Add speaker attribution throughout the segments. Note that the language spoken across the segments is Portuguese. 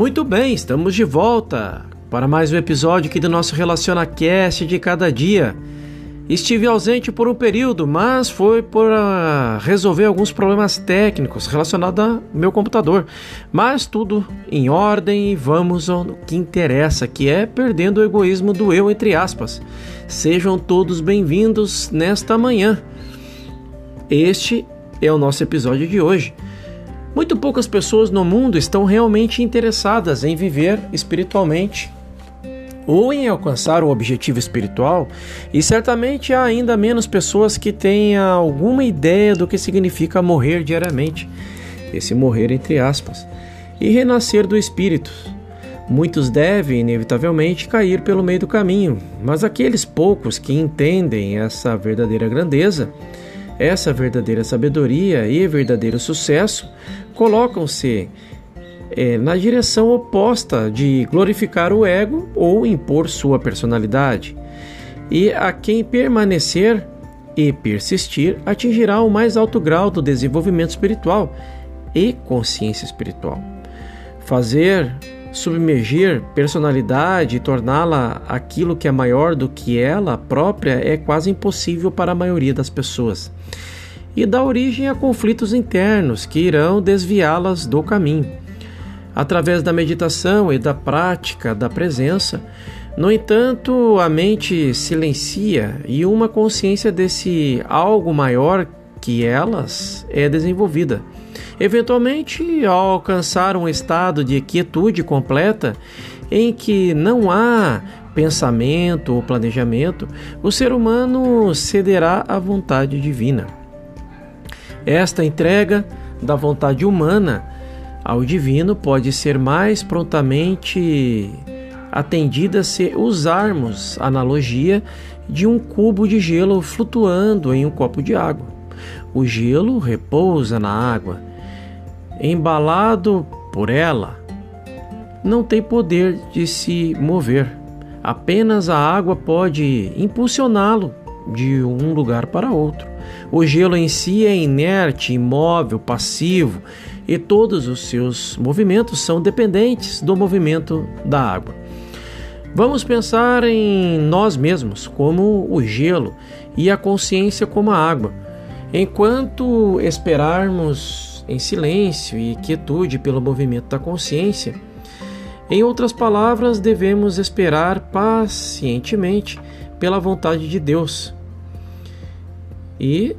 Speaker 1: Muito bem, estamos de volta para mais um episódio aqui do nosso Relaciona Cast de cada dia. Estive ausente por um período, mas foi por resolver alguns problemas técnicos relacionados ao meu computador. Mas tudo em ordem e vamos ao que interessa, que é perdendo o egoísmo do eu, entre aspas. Sejam todos bem-vindos nesta manhã. Este é o nosso episódio de hoje. Muito poucas pessoas no mundo estão realmente interessadas em viver espiritualmente ou em alcançar o objetivo espiritual, e certamente há ainda menos pessoas que tenham alguma ideia do que significa morrer diariamente, esse morrer entre aspas, e renascer do espírito. Muitos devem, inevitavelmente, cair pelo meio do caminho, mas aqueles poucos que entendem essa verdadeira grandeza, essa verdadeira sabedoria e verdadeiro sucesso, colocam-se é, na direção oposta de glorificar o ego ou impor sua personalidade. E a quem permanecer e persistir atingirá o mais alto grau do desenvolvimento espiritual e consciência espiritual. Fazer submergir personalidade e torná-la aquilo que é maior do que ela própria é quase impossível para a maioria das pessoas e dá origem a conflitos internos que irão desviá-las do caminho. Através da meditação e da prática da presença, no entanto, a mente silencia e uma consciência desse algo maior que elas é desenvolvida. Eventualmente, ao alcançar um estado de quietude completa, em que não há pensamento ou planejamento, o ser humano cederá à vontade divina. Esta entrega da vontade humana ao divino pode ser mais prontamente atendida se usarmos a analogia de um cubo de gelo flutuando em um copo de água. O gelo repousa na água, embalado por ela, não tem poder de se mover. Apenas a água pode impulsioná-lo de um lugar para outro. O gelo em si é inerte, imóvel, passivo e todos os seus movimentos são dependentes do movimento da água. Vamos pensar em nós mesmos como o gelo e a consciência como a água. Enquanto esperarmos em silêncio e quietude pelo movimento da consciência, em outras palavras, devemos esperar pacientemente pela vontade de Deus e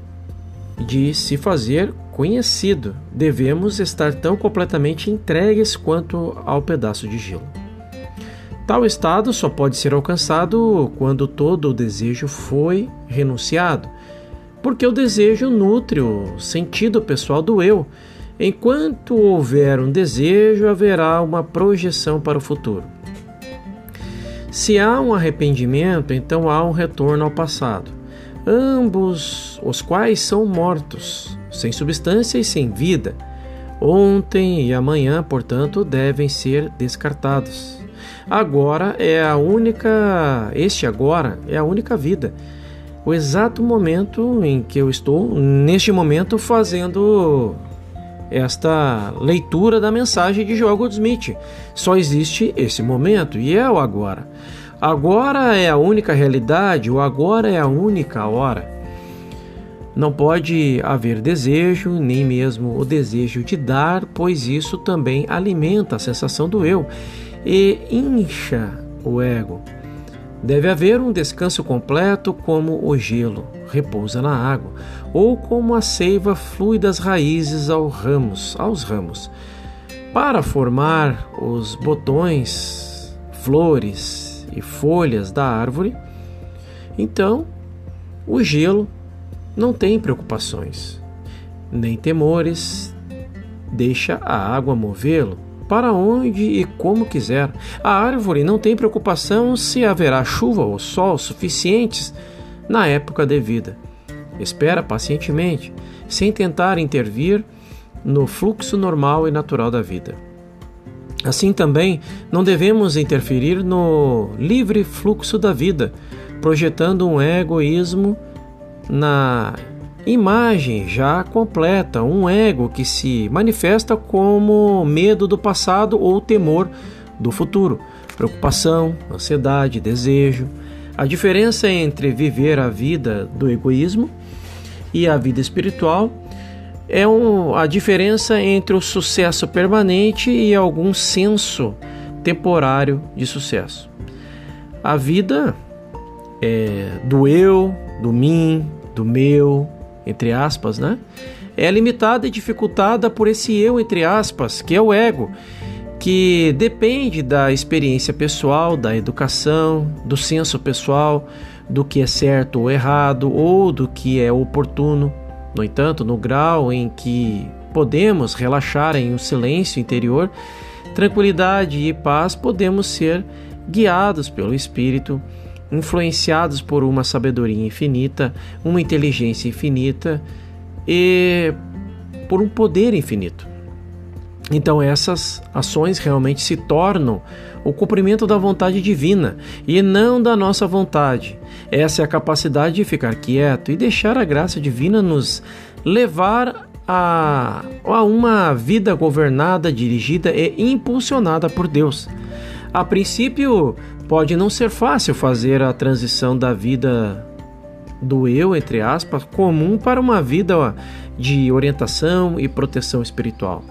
Speaker 1: de se fazer conhecido. Devemos estar tão completamente entregues quanto ao pedaço de gelo. Tal estado só pode ser alcançado quando todo o desejo foi renunciado, porque o desejo nutre o sentido pessoal do eu. Enquanto houver um desejo, haverá uma projeção para o futuro. Se há um arrependimento, então há um retorno ao passado ambos os quais são mortos, sem substância e sem vida. Ontem e amanhã, portanto, devem ser descartados. Agora é a única, este agora é a única vida. O exato momento em que eu estou, neste momento, fazendo esta leitura da mensagem de Joel Goldsmith. Só existe esse momento e é o agora. Agora é a única realidade, o agora é a única hora. Não pode haver desejo, nem mesmo o desejo de dar, pois isso também alimenta a sensação do eu e incha o ego. Deve haver um descanso completo, como o gelo repousa na água, ou como a seiva flui das raízes aos ramos, aos ramos. Para formar os botões, flores e folhas da árvore, então o gelo não tem preocupações, nem temores, deixa a água movê-lo para onde e como quiser. A árvore não tem preocupação se haverá chuva ou sol suficientes na época devida. Espera pacientemente, sem tentar intervir no fluxo normal e natural da vida. Assim também, não devemos interferir no livre fluxo da vida, projetando um egoísmo na imagem já completa, um ego que se manifesta como medo do passado ou temor do futuro, preocupação, ansiedade, desejo. A diferença entre viver a vida do egoísmo e a vida espiritual é um, a diferença entre o sucesso permanente e algum senso temporário de sucesso. A vida é, do eu, do mim, do meu, entre aspas, né? É limitada e dificultada por esse eu, entre aspas, que é o ego, que depende da experiência pessoal, da educação, do senso pessoal, do que é certo ou errado, ou do que é oportuno. No entanto, no grau em que podemos relaxar em um silêncio interior, tranquilidade e paz, podemos ser guiados pelo Espírito, influenciados por uma sabedoria infinita, uma inteligência infinita e por um poder infinito. Então, essas ações realmente se tornam o cumprimento da vontade divina e não da nossa vontade. Essa é a capacidade de ficar quieto e deixar a graça divina nos levar a, a uma vida governada, dirigida e impulsionada por Deus. A princípio, pode não ser fácil fazer a transição da vida do eu, entre aspas, comum para uma vida de orientação e proteção espiritual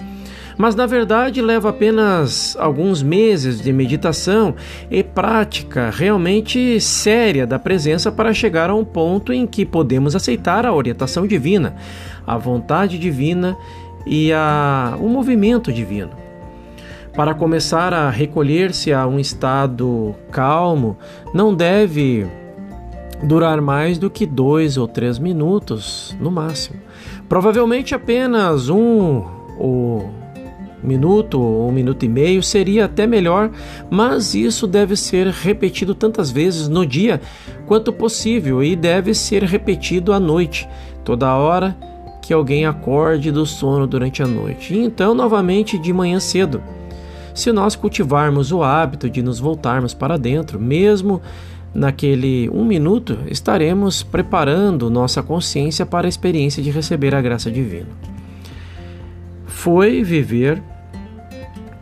Speaker 1: mas na verdade leva apenas alguns meses de meditação e prática realmente séria da presença para chegar a um ponto em que podemos aceitar a orientação divina, a vontade divina e a, o movimento divino. Para começar a recolher-se a um estado calmo, não deve durar mais do que dois ou três minutos no máximo. Provavelmente apenas um ou minuto ou um minuto e meio seria até melhor, mas isso deve ser repetido tantas vezes no dia quanto possível e deve ser repetido à noite, toda hora que alguém acorde do sono durante a noite, e então novamente de manhã cedo. Se nós cultivarmos o hábito de nos voltarmos para dentro, mesmo naquele um minuto, estaremos preparando nossa consciência para a experiência de receber a graça divina foi viver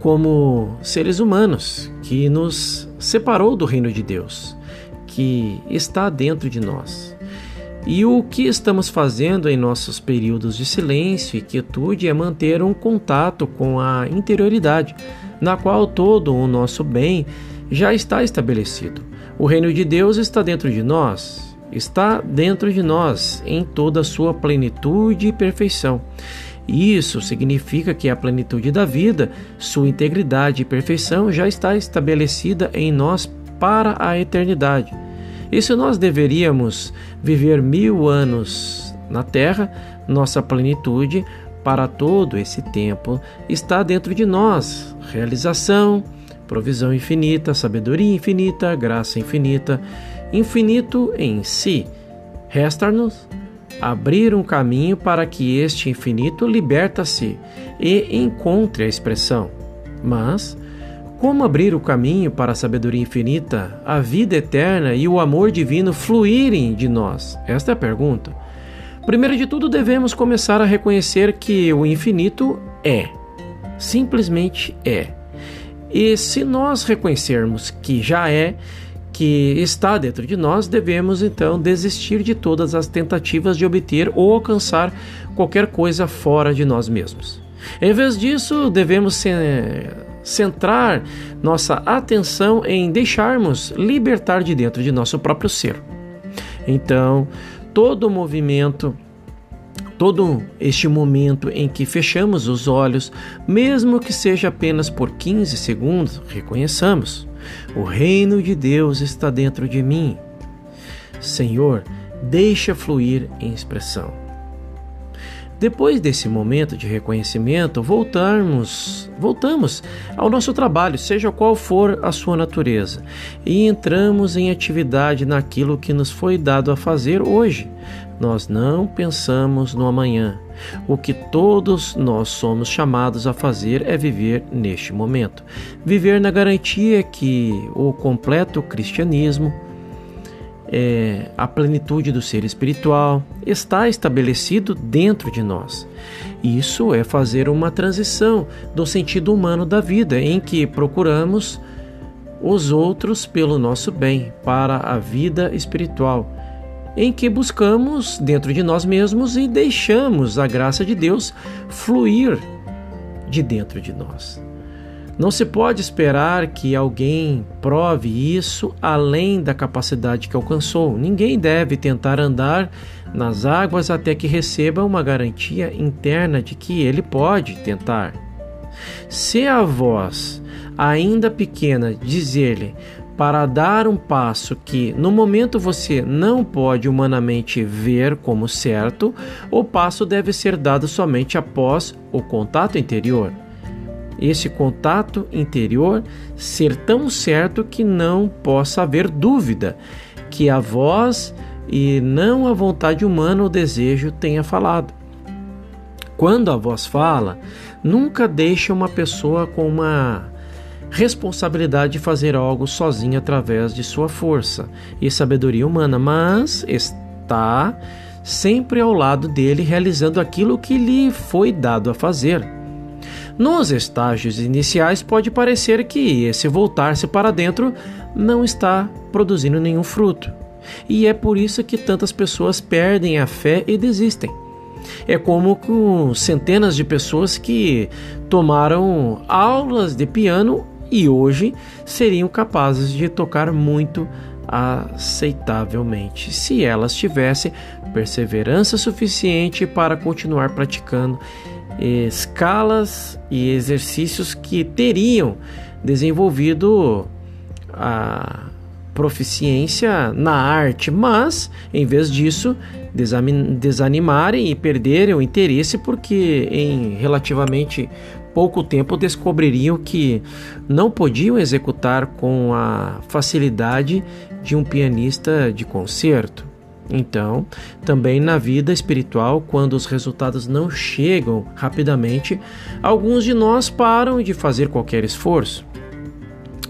Speaker 1: como seres humanos, que nos separou do reino de Deus, que está dentro de nós. E o que estamos fazendo em nossos períodos de silêncio e quietude é manter um contato com a interioridade, na qual todo o nosso bem já está estabelecido. O reino de Deus está dentro de nós, está dentro de nós em toda a sua plenitude e perfeição. Isso significa que a plenitude da vida, sua integridade e perfeição já está estabelecida em nós para a eternidade. E se nós deveríamos viver mil anos na Terra, nossa plenitude para todo esse tempo está dentro de nós. Realização, provisão infinita, sabedoria infinita, graça infinita, infinito em si. Resta-nos abrir um caminho para que este infinito liberta-se e encontre a expressão. Mas, como abrir o caminho para a sabedoria infinita, a vida eterna e o amor divino fluírem de nós? Esta é a pergunta. Primeiro de tudo, devemos começar a reconhecer que o infinito é. Simplesmente é. E se nós reconhecermos que já é, que está dentro de nós, devemos então desistir de todas as tentativas de obter ou alcançar qualquer coisa fora de nós mesmos. Em vez disso, devemos centrar nossa atenção em deixarmos libertar de dentro de nosso próprio ser. Então, todo o movimento todo este momento em que fechamos os olhos, mesmo que seja apenas por 15 segundos, reconheçamos: o reino de Deus está dentro de mim. Senhor, deixa fluir em expressão. Depois desse momento de reconhecimento, voltamos, voltamos ao nosso trabalho, seja qual for a sua natureza, e entramos em atividade naquilo que nos foi dado a fazer hoje. Nós não pensamos no amanhã. O que todos nós somos chamados a fazer é viver neste momento. Viver na garantia que o completo cristianismo é, a plenitude do ser espiritual está estabelecido dentro de nós. Isso é fazer uma transição do sentido humano da vida, em que procuramos os outros pelo nosso bem, para a vida espiritual, em que buscamos dentro de nós mesmos e deixamos a graça de Deus fluir de dentro de nós. Não se pode esperar que alguém prove isso além da capacidade que alcançou. Ninguém deve tentar andar nas águas até que receba uma garantia interna de que ele pode tentar. Se a voz, ainda pequena, dizer-lhe para dar um passo que no momento você não pode humanamente ver como certo, o passo deve ser dado somente após o contato interior esse contato interior ser tão certo que não possa haver dúvida que a voz e não a vontade humana ou desejo tenha falado. Quando a voz fala, nunca deixa uma pessoa com uma responsabilidade de fazer algo sozinha através de sua força e sabedoria humana, mas está sempre ao lado dele realizando aquilo que lhe foi dado a fazer. Nos estágios iniciais, pode parecer que esse voltar-se para dentro não está produzindo nenhum fruto. E é por isso que tantas pessoas perdem a fé e desistem. É como com centenas de pessoas que tomaram aulas de piano e hoje seriam capazes de tocar muito aceitavelmente, se elas tivessem perseverança suficiente para continuar praticando escalas e exercícios que teriam desenvolvido a proficiência na arte, mas em vez disso desanimarem e perderem o interesse porque em relativamente pouco tempo descobririam que não podiam executar com a facilidade de um pianista de concerto. Então, também na vida espiritual, quando os resultados não chegam rapidamente, alguns de nós param de fazer qualquer esforço.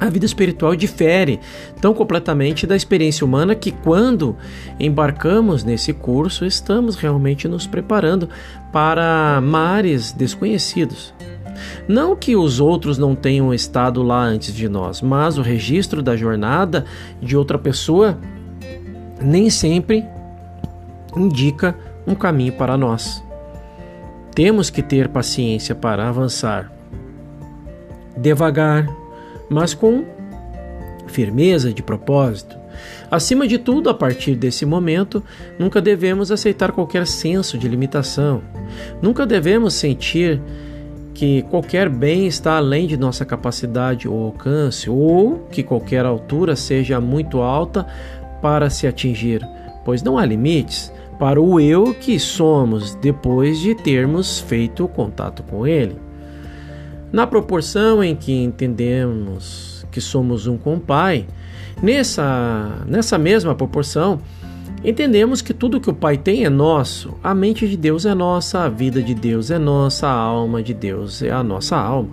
Speaker 1: A vida espiritual difere tão completamente da experiência humana que, quando embarcamos nesse curso, estamos realmente nos preparando para mares desconhecidos. Não que os outros não tenham estado lá antes de nós, mas o registro da jornada de outra pessoa nem sempre indica um caminho para nós. Temos que ter paciência para avançar. Devagar, mas com firmeza de propósito. Acima de tudo, a partir desse momento, nunca devemos aceitar qualquer senso de limitação. Nunca devemos sentir que qualquer bem está além de nossa capacidade ou alcance, ou que qualquer altura seja muito alta para se atingir, pois não há limites para o eu que somos depois de termos feito contato com ele. Na proporção em que entendemos que somos um com o Pai, nessa, nessa mesma proporção, entendemos que tudo que o Pai tem é nosso, a mente de Deus é nossa, a vida de Deus é nossa, a alma de Deus é a nossa alma.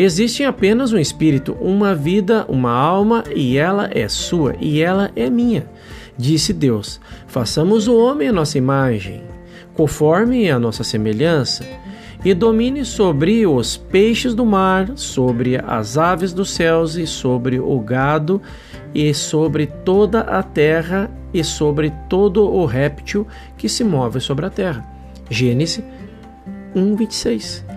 Speaker 1: Existe apenas um espírito, uma vida, uma alma, e ela é sua e ela é minha. Disse Deus: Façamos o homem a nossa imagem, conforme a nossa semelhança, e domine sobre os peixes do mar, sobre as aves dos céus e sobre o gado e sobre toda a terra e sobre todo o réptil que se move sobre a terra. Gênesis 1:26.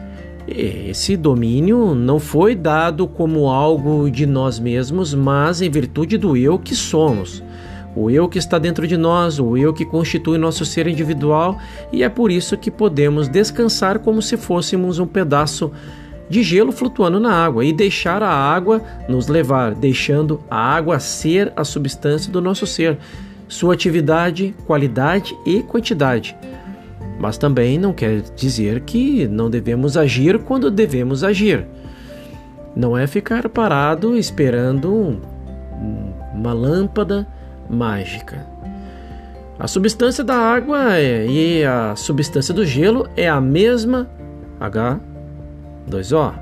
Speaker 1: Esse domínio não foi dado como algo de nós mesmos, mas em virtude do eu que somos. O eu que está dentro de nós, o eu que constitui nosso ser individual, e é por isso que podemos descansar como se fôssemos um pedaço de gelo flutuando na água e deixar a água nos levar, deixando a água ser a substância do nosso ser, sua atividade, qualidade e quantidade mas também não quer dizer que não devemos agir quando devemos agir. Não é ficar parado esperando uma lâmpada mágica. A substância da água é, e a substância do gelo é a mesma H2O.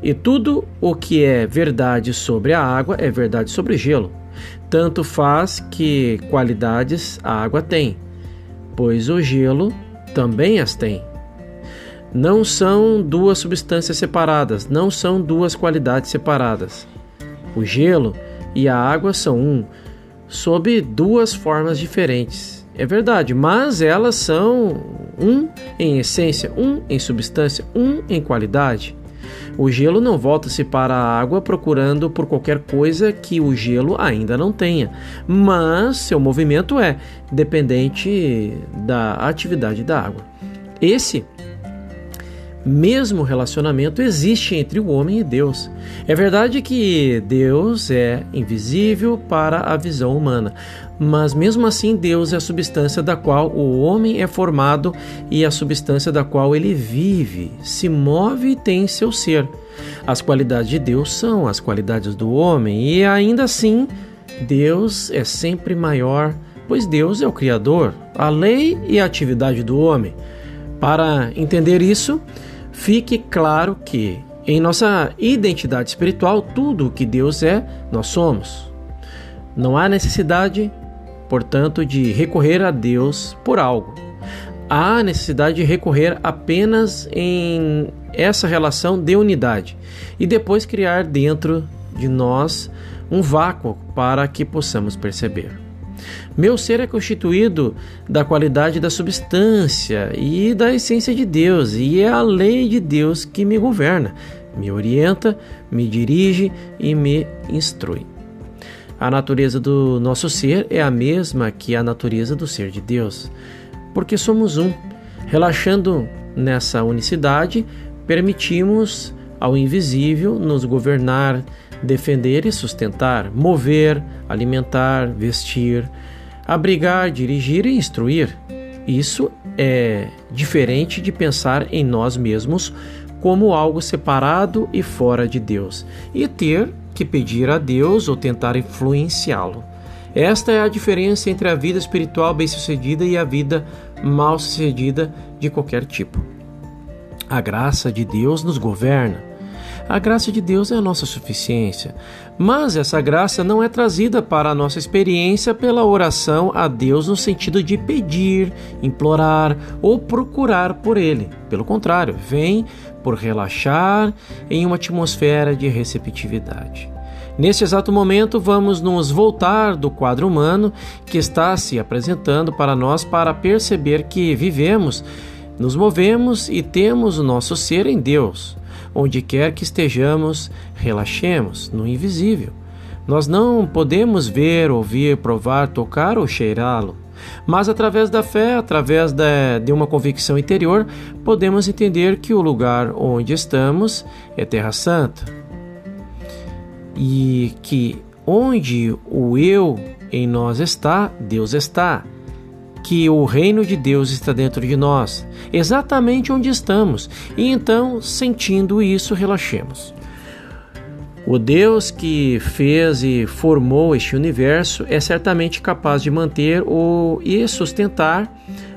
Speaker 1: E tudo o que é verdade sobre a água é verdade sobre o gelo. Tanto faz que qualidades a água tem, pois o gelo também as tem. Não são duas substâncias separadas, não são duas qualidades separadas. O gelo e a água são um, sob duas formas diferentes. É verdade, mas elas são um em essência, um em substância, um em qualidade. O gelo não volta-se para a água procurando por qualquer coisa que o gelo ainda não tenha, mas seu movimento é dependente da atividade da água. Esse mesmo relacionamento existe entre o homem e Deus. É verdade que Deus é invisível para a visão humana, mas mesmo assim Deus é a substância da qual o homem é formado e a substância da qual ele vive, se move e tem seu ser. As qualidades de Deus são as qualidades do homem e ainda assim Deus é sempre maior, pois Deus é o Criador, a lei e a atividade do homem. Para entender isso, fique claro que em nossa identidade espiritual, tudo o que Deus é, nós somos. Não há necessidade, portanto, de recorrer a Deus por algo. Há necessidade de recorrer apenas em essa relação de unidade e depois criar dentro de nós um vácuo para que possamos perceber. Meu ser é constituído da qualidade da substância e da essência de Deus, e é a lei de Deus que me governa, me orienta, me dirige e me instrui. A natureza do nosso ser é a mesma que a natureza do ser de Deus, porque somos um. Relaxando nessa unicidade, permitimos ao invisível nos governar, defender e sustentar, mover, alimentar, vestir, abrigar, dirigir e instruir. Isso é diferente de pensar em nós mesmos como algo separado e fora de Deus e ter que pedir a Deus ou tentar influenciá-lo. Esta é a diferença entre a vida espiritual bem-sucedida e a vida mal-sucedida de qualquer tipo. A graça de Deus nos governa, a graça de Deus é a nossa suficiência, mas essa graça não é trazida para a nossa experiência pela oração a Deus no sentido de pedir, implorar ou procurar por Ele. Pelo contrário, vem por relaxar em uma atmosfera de receptividade. Nesse exato momento, vamos nos voltar do quadro humano que está se apresentando para nós para perceber que vivemos, nos movemos e temos o nosso ser em Deus. Onde quer que estejamos, relaxemos no invisível. Nós não podemos ver, ouvir, provar, tocar ou cheirá-lo. Mas através da fé, através de uma convicção interior, podemos entender que o lugar onde estamos é Terra Santa. E que onde o eu em nós está, Deus está que o reino de Deus está dentro de nós, exatamente onde estamos, e então, sentindo isso, relaxemos. O Deus que fez e formou este universo é certamente capaz de manter o, e sustentar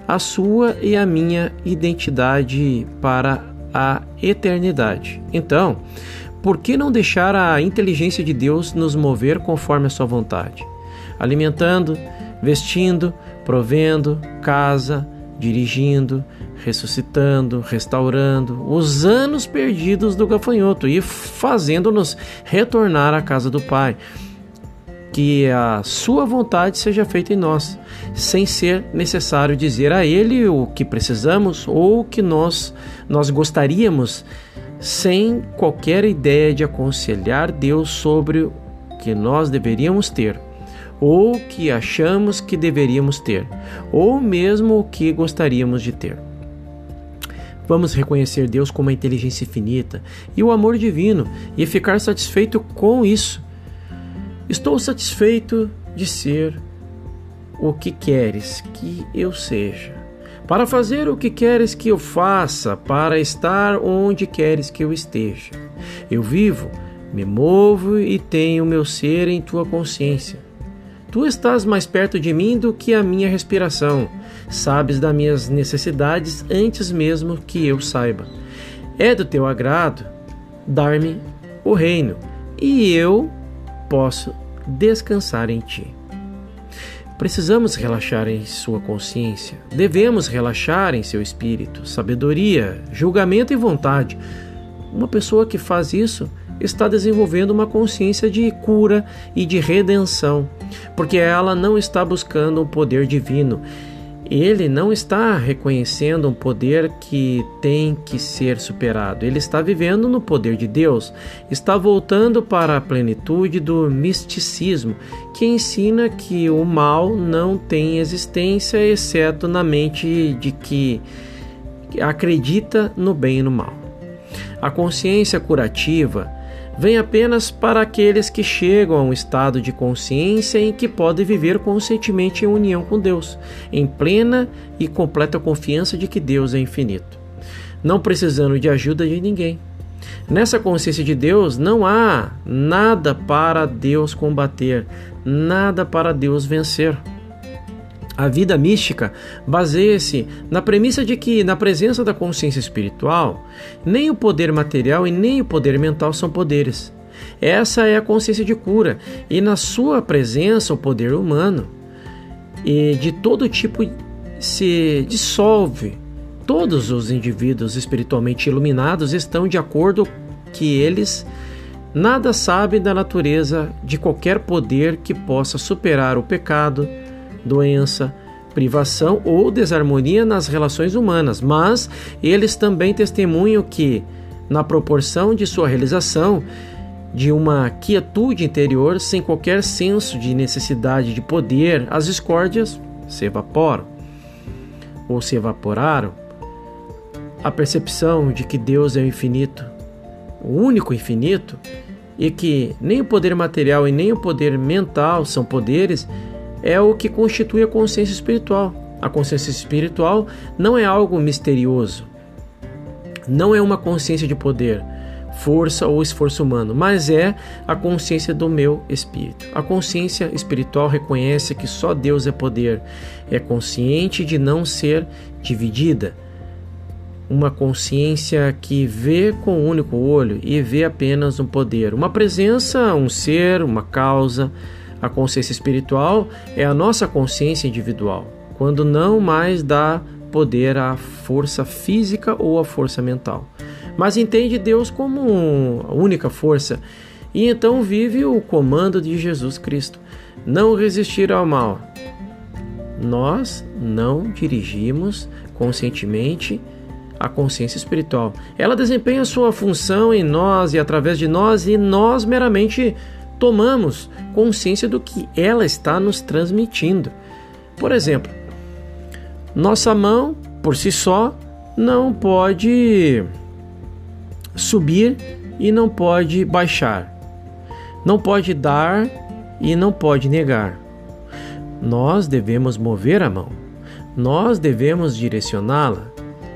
Speaker 1: a sua e a minha identidade para a eternidade. Então, por que não deixar a inteligência de Deus nos mover conforme a sua vontade? Alimentando, vestindo, provendo, casa, dirigindo, ressuscitando, restaurando os anos perdidos do gafanhoto e fazendo-nos retornar à casa do Pai. Que a Sua vontade seja feita em nós, sem ser necessário dizer a Ele o que precisamos ou o que nós, nós gostaríamos, sem qualquer ideia de aconselhar Deus sobre o que nós deveríamos ter ou que achamos que deveríamos ter, ou mesmo o que gostaríamos de ter. Vamos reconhecer Deus como a inteligência infinita e o amor divino e ficar satisfeito com isso. Estou satisfeito de ser o que queres que eu seja, para fazer o que queres que eu faça, para estar onde queres que eu esteja. Eu vivo, me movo e tenho meu ser em tua consciência. Tu estás mais perto de mim do que a minha respiração. Sabes das minhas necessidades antes mesmo que eu saiba. É do teu agrado dar-me o reino, e eu posso descansar em Ti. Precisamos relaxar em sua consciência, devemos relaxar em seu espírito, sabedoria, julgamento e vontade. Uma pessoa que faz isso está desenvolvendo uma consciência de cura e de redenção, porque ela não está buscando um poder divino ele não está reconhecendo um poder que tem que ser superado. Ele está vivendo no poder de Deus, está voltando para a plenitude do misticismo, que ensina que o mal não tem existência exceto na mente de que acredita no bem e no mal. A consciência curativa vem apenas para aqueles que chegam a um estado de consciência em que podem viver conscientemente em união com Deus, em plena e completa confiança de que Deus é infinito, não precisando de ajuda de ninguém. Nessa consciência de Deus não há nada para Deus combater, nada para Deus vencer. A vida mística baseia-se na premissa de que, na presença da consciência espiritual, nem o poder material e nem o poder mental são poderes. Essa é a consciência de cura, e na sua presença, o poder humano e de todo tipo se dissolve. Todos os indivíduos espiritualmente iluminados estão de acordo que eles nada sabem da natureza de qualquer poder que possa superar o pecado doença, privação ou desarmonia nas relações humanas, mas eles também testemunham que, na proporção de sua realização, de uma quietude interior sem qualquer senso de necessidade de poder, as discórdias se evaporam ou se evaporaram. A percepção de que Deus é o infinito, o único infinito, e que nem o poder material e nem o poder mental são poderes, é o que constitui a consciência espiritual. A consciência espiritual não é algo misterioso, não é uma consciência de poder, força ou esforço humano, mas é a consciência do meu espírito. A consciência espiritual reconhece que só Deus é poder, é consciente de não ser dividida. Uma consciência que vê com o um único olho e vê apenas um poder, uma presença, um ser, uma causa a consciência espiritual é a nossa consciência individual, quando não mais dá poder à força física ou à força mental, mas entende Deus como a única força e então vive o comando de Jesus Cristo: não resistir ao mal. Nós não dirigimos conscientemente a consciência espiritual. Ela desempenha sua função em nós e através de nós, e nós meramente tomamos consciência do que ela está nos transmitindo. Por exemplo, nossa mão por si só não pode subir e não pode baixar, não pode dar e não pode negar. Nós devemos mover a mão, nós devemos direcioná-la.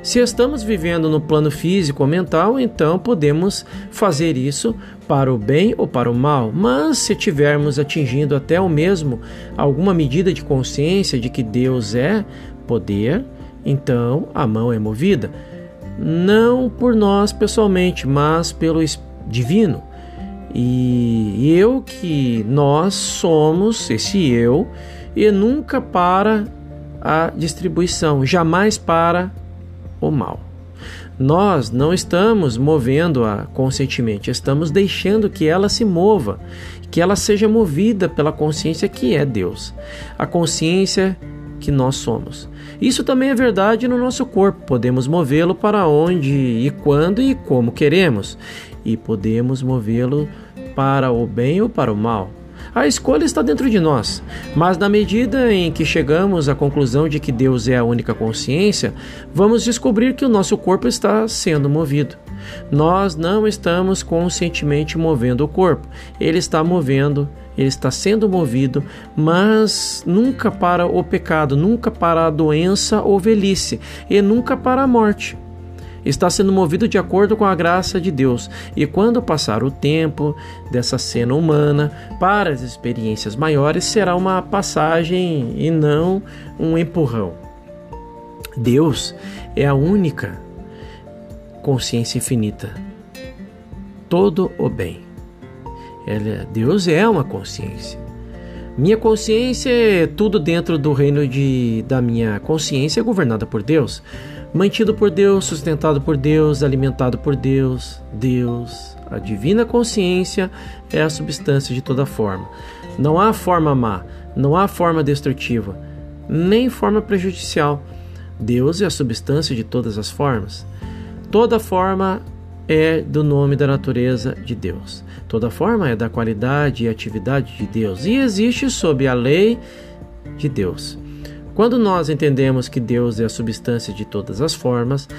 Speaker 1: Se estamos vivendo no plano físico ou mental, então podemos fazer isso para o bem ou para o mal, mas se tivermos atingindo até o mesmo alguma medida de consciência de que Deus é poder, então a mão é movida, não por nós pessoalmente, mas pelo divino. E eu que nós somos esse eu e nunca para a distribuição, jamais para o mal. Nós não estamos movendo-a conscientemente, estamos deixando que ela se mova, que ela seja movida pela consciência que é Deus, a consciência que nós somos. Isso também é verdade no nosso corpo, podemos movê-lo para onde e quando e como queremos, e podemos movê-lo para o bem ou para o mal. A escolha está dentro de nós, mas na medida em que chegamos à conclusão de que Deus é a única consciência, vamos descobrir que o nosso corpo está sendo movido. Nós não estamos conscientemente movendo o corpo, ele está movendo ele está sendo movido, mas nunca para o pecado, nunca para a doença ou velhice, e nunca para a morte está sendo movido de acordo com a graça de Deus. E quando passar o tempo dessa cena humana para as experiências maiores, será uma passagem e não um empurrão. Deus é a única consciência infinita, todo o bem. Deus é uma consciência. Minha consciência é tudo dentro do reino de, da minha consciência, é governada por Deus, mantido por Deus, sustentado por Deus, alimentado por Deus. Deus, a divina consciência é a substância de toda forma. Não há forma má, não há forma destrutiva, nem forma prejudicial. Deus é a substância de todas as formas. Toda forma é do nome da natureza de Deus. Toda forma é da qualidade e atividade de Deus e existe sob a lei de Deus. Quando nós entendemos que Deus é a substância de todas as formas,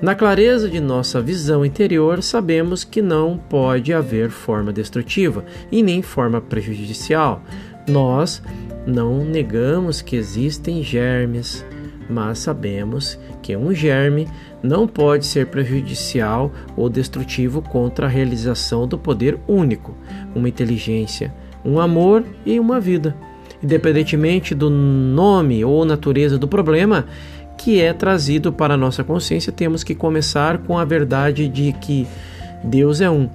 Speaker 1: na clareza de nossa visão interior, sabemos que não pode haver forma destrutiva e nem forma prejudicial. Nós não negamos que existem germes, mas sabemos que um germe não pode ser prejudicial ou destrutivo contra a realização do poder único, uma inteligência, um amor e uma vida. Independentemente do nome ou natureza do problema que é trazido para a nossa consciência, temos que começar com a verdade de que Deus é um,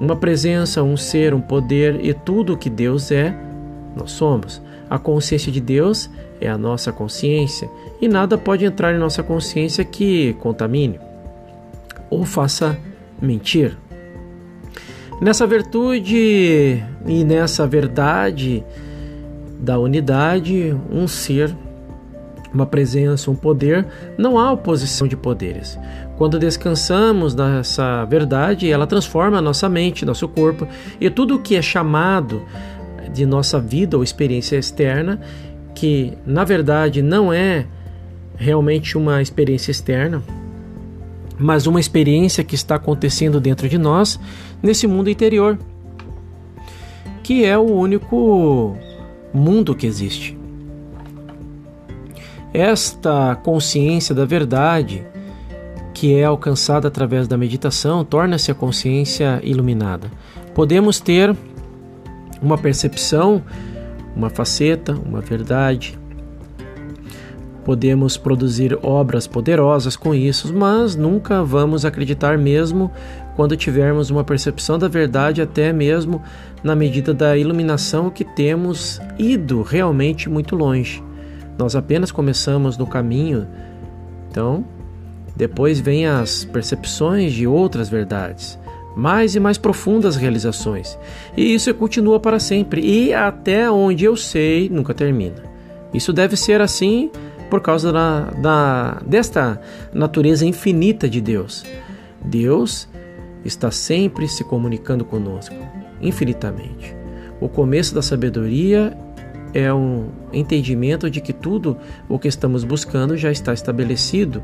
Speaker 1: uma presença, um ser, um poder e tudo o que Deus é, nós somos. A consciência de Deus é a nossa consciência e nada pode entrar em nossa consciência que contamine ou faça mentir. Nessa virtude e nessa verdade da unidade, um ser, uma presença, um poder, não há oposição de poderes. Quando descansamos nessa verdade, ela transforma a nossa mente, nosso corpo e tudo o que é chamado de nossa vida ou experiência externa, que na verdade não é realmente uma experiência externa, mas uma experiência que está acontecendo dentro de nós, nesse mundo interior, que é o único mundo que existe. Esta consciência da verdade, que é alcançada através da meditação, torna-se a consciência iluminada. Podemos ter uma percepção, uma faceta, uma verdade, Podemos produzir obras poderosas com isso, mas nunca vamos acreditar mesmo quando tivermos uma percepção da verdade, até mesmo na medida da iluminação que temos ido realmente muito longe. Nós apenas começamos no caminho, então depois vêm as percepções de outras verdades, mais e mais profundas realizações. E isso continua para sempre e até onde eu sei nunca termina. Isso deve ser assim por causa da, da, desta natureza infinita de Deus. Deus está sempre se comunicando conosco, infinitamente. O começo da sabedoria é um entendimento de que tudo o que estamos buscando já está estabelecido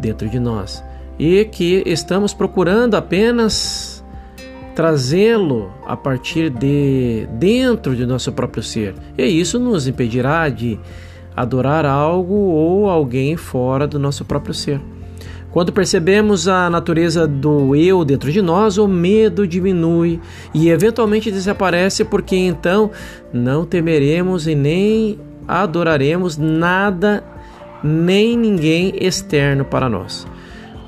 Speaker 1: dentro de nós e que estamos procurando apenas trazê-lo a partir de dentro de nosso próprio ser. E isso nos impedirá de adorar algo ou alguém fora do nosso próprio ser. Quando percebemos a natureza do eu dentro de nós, o medo diminui e eventualmente desaparece, porque então não temeremos e nem adoraremos nada nem ninguém externo para nós.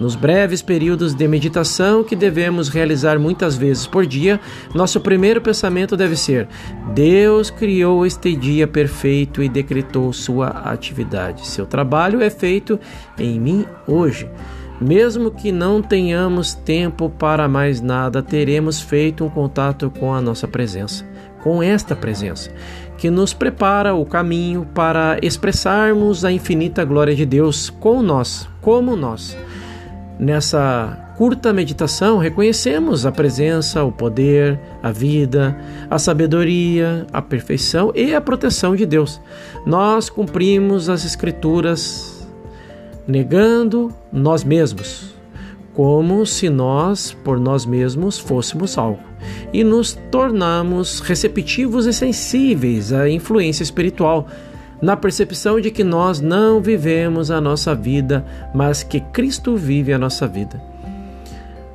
Speaker 1: Nos breves períodos de meditação que devemos realizar muitas vezes por dia, nosso primeiro pensamento deve ser: Deus criou este dia perfeito e decretou sua atividade. Seu trabalho é feito em mim hoje. Mesmo que não tenhamos tempo para mais nada, teremos feito um contato com a nossa presença, com esta presença, que nos prepara o caminho para expressarmos a infinita glória de Deus com nós, como nós. Nessa curta meditação, reconhecemos a presença, o poder, a vida, a sabedoria, a perfeição e a proteção de Deus. Nós cumprimos as Escrituras negando nós mesmos, como se nós, por nós mesmos, fôssemos algo, e nos tornamos receptivos e sensíveis à influência espiritual na percepção de que nós não vivemos a nossa vida, mas que Cristo vive a nossa vida.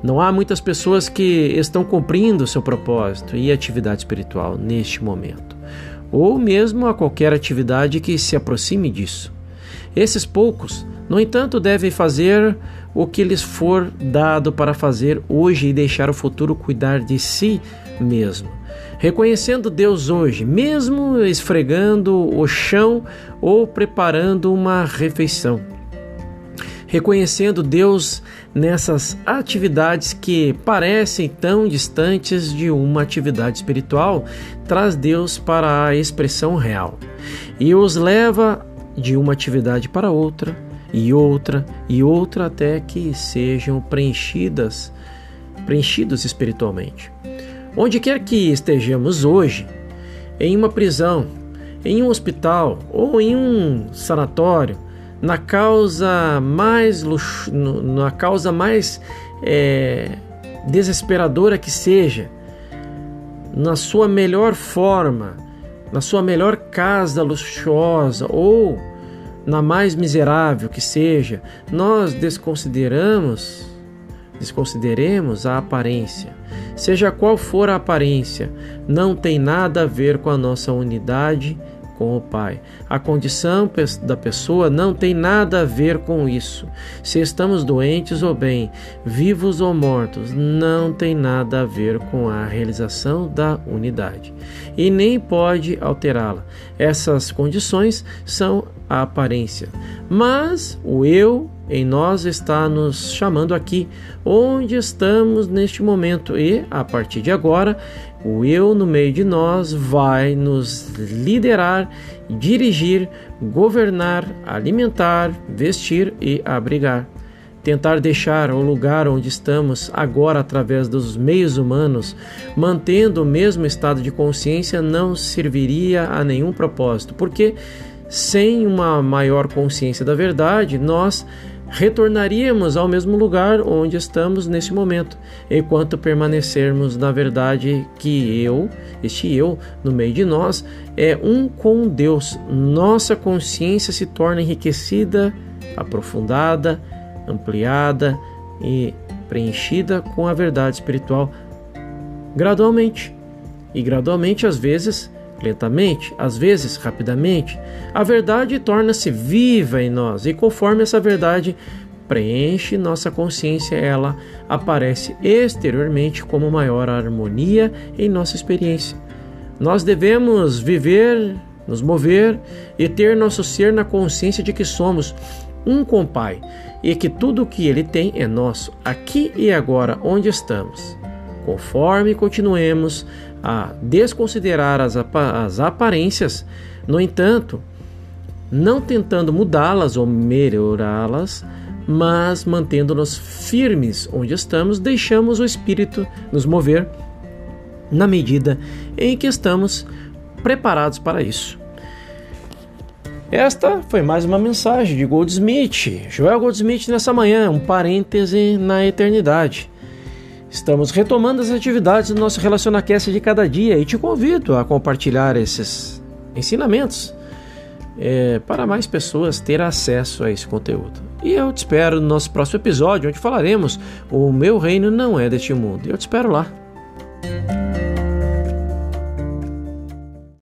Speaker 1: Não há muitas pessoas que estão cumprindo seu propósito e atividade espiritual neste momento, ou mesmo a qualquer atividade que se aproxime disso. Esses poucos, no entanto, devem fazer o que lhes for dado para fazer hoje e deixar o futuro cuidar de si mesmo. Reconhecendo Deus hoje, mesmo esfregando o chão ou preparando uma refeição. Reconhecendo Deus nessas atividades que parecem tão distantes de uma atividade espiritual, traz Deus para a expressão real e os leva de uma atividade para outra e outra e outra até que sejam preenchidas, preenchidos espiritualmente. Onde quer que estejamos hoje, em uma prisão, em um hospital ou em um sanatório, na causa mais luxo, na causa mais é, desesperadora que seja, na sua melhor forma, na sua melhor casa luxuosa ou na mais miserável que seja, nós desconsideramos, desconsideremos a aparência. Seja qual for a aparência, não tem nada a ver com a nossa unidade com o Pai. A condição da pessoa não tem nada a ver com isso. Se estamos doentes ou bem, vivos ou mortos, não tem nada a ver com a realização da unidade e nem pode alterá-la. Essas condições são a aparência, mas o eu em nós está nos chamando aqui, onde estamos neste momento, e a partir de agora o eu no meio de nós vai nos liderar, dirigir, governar, alimentar, vestir e abrigar. Tentar deixar o lugar onde estamos agora através dos meios humanos, mantendo o mesmo estado de consciência, não serviria a nenhum propósito, porque sem uma maior consciência da verdade, nós retornaríamos ao mesmo lugar onde estamos nesse momento, enquanto permanecermos na verdade que eu, este eu, no meio de nós, é um com Deus. Nossa consciência se torna enriquecida, aprofundada, ampliada e preenchida com a verdade espiritual gradualmente. E gradualmente, às vezes, lentamente, às vezes rapidamente, a verdade torna-se viva em nós e conforme essa verdade preenche nossa consciência, ela aparece exteriormente como maior harmonia em nossa experiência. Nós devemos viver, nos mover e ter nosso ser na consciência de que somos um com o Pai e que tudo o que Ele tem é nosso, aqui e agora, onde estamos. Conforme continuemos a desconsiderar as, as aparências, no entanto, não tentando mudá-las ou melhorá-las, mas mantendo-nos firmes onde estamos, deixamos o Espírito nos mover na medida em que estamos preparados para isso. Esta foi mais uma mensagem de Goldsmith, Joel Goldsmith nessa manhã, um parêntese na eternidade. Estamos retomando as atividades do nosso RelacionaCast de cada dia e te convido a compartilhar esses ensinamentos é, para mais pessoas ter acesso a esse conteúdo. E eu te espero no nosso próximo episódio, onde falaremos: O meu reino não é deste mundo. Eu te espero lá.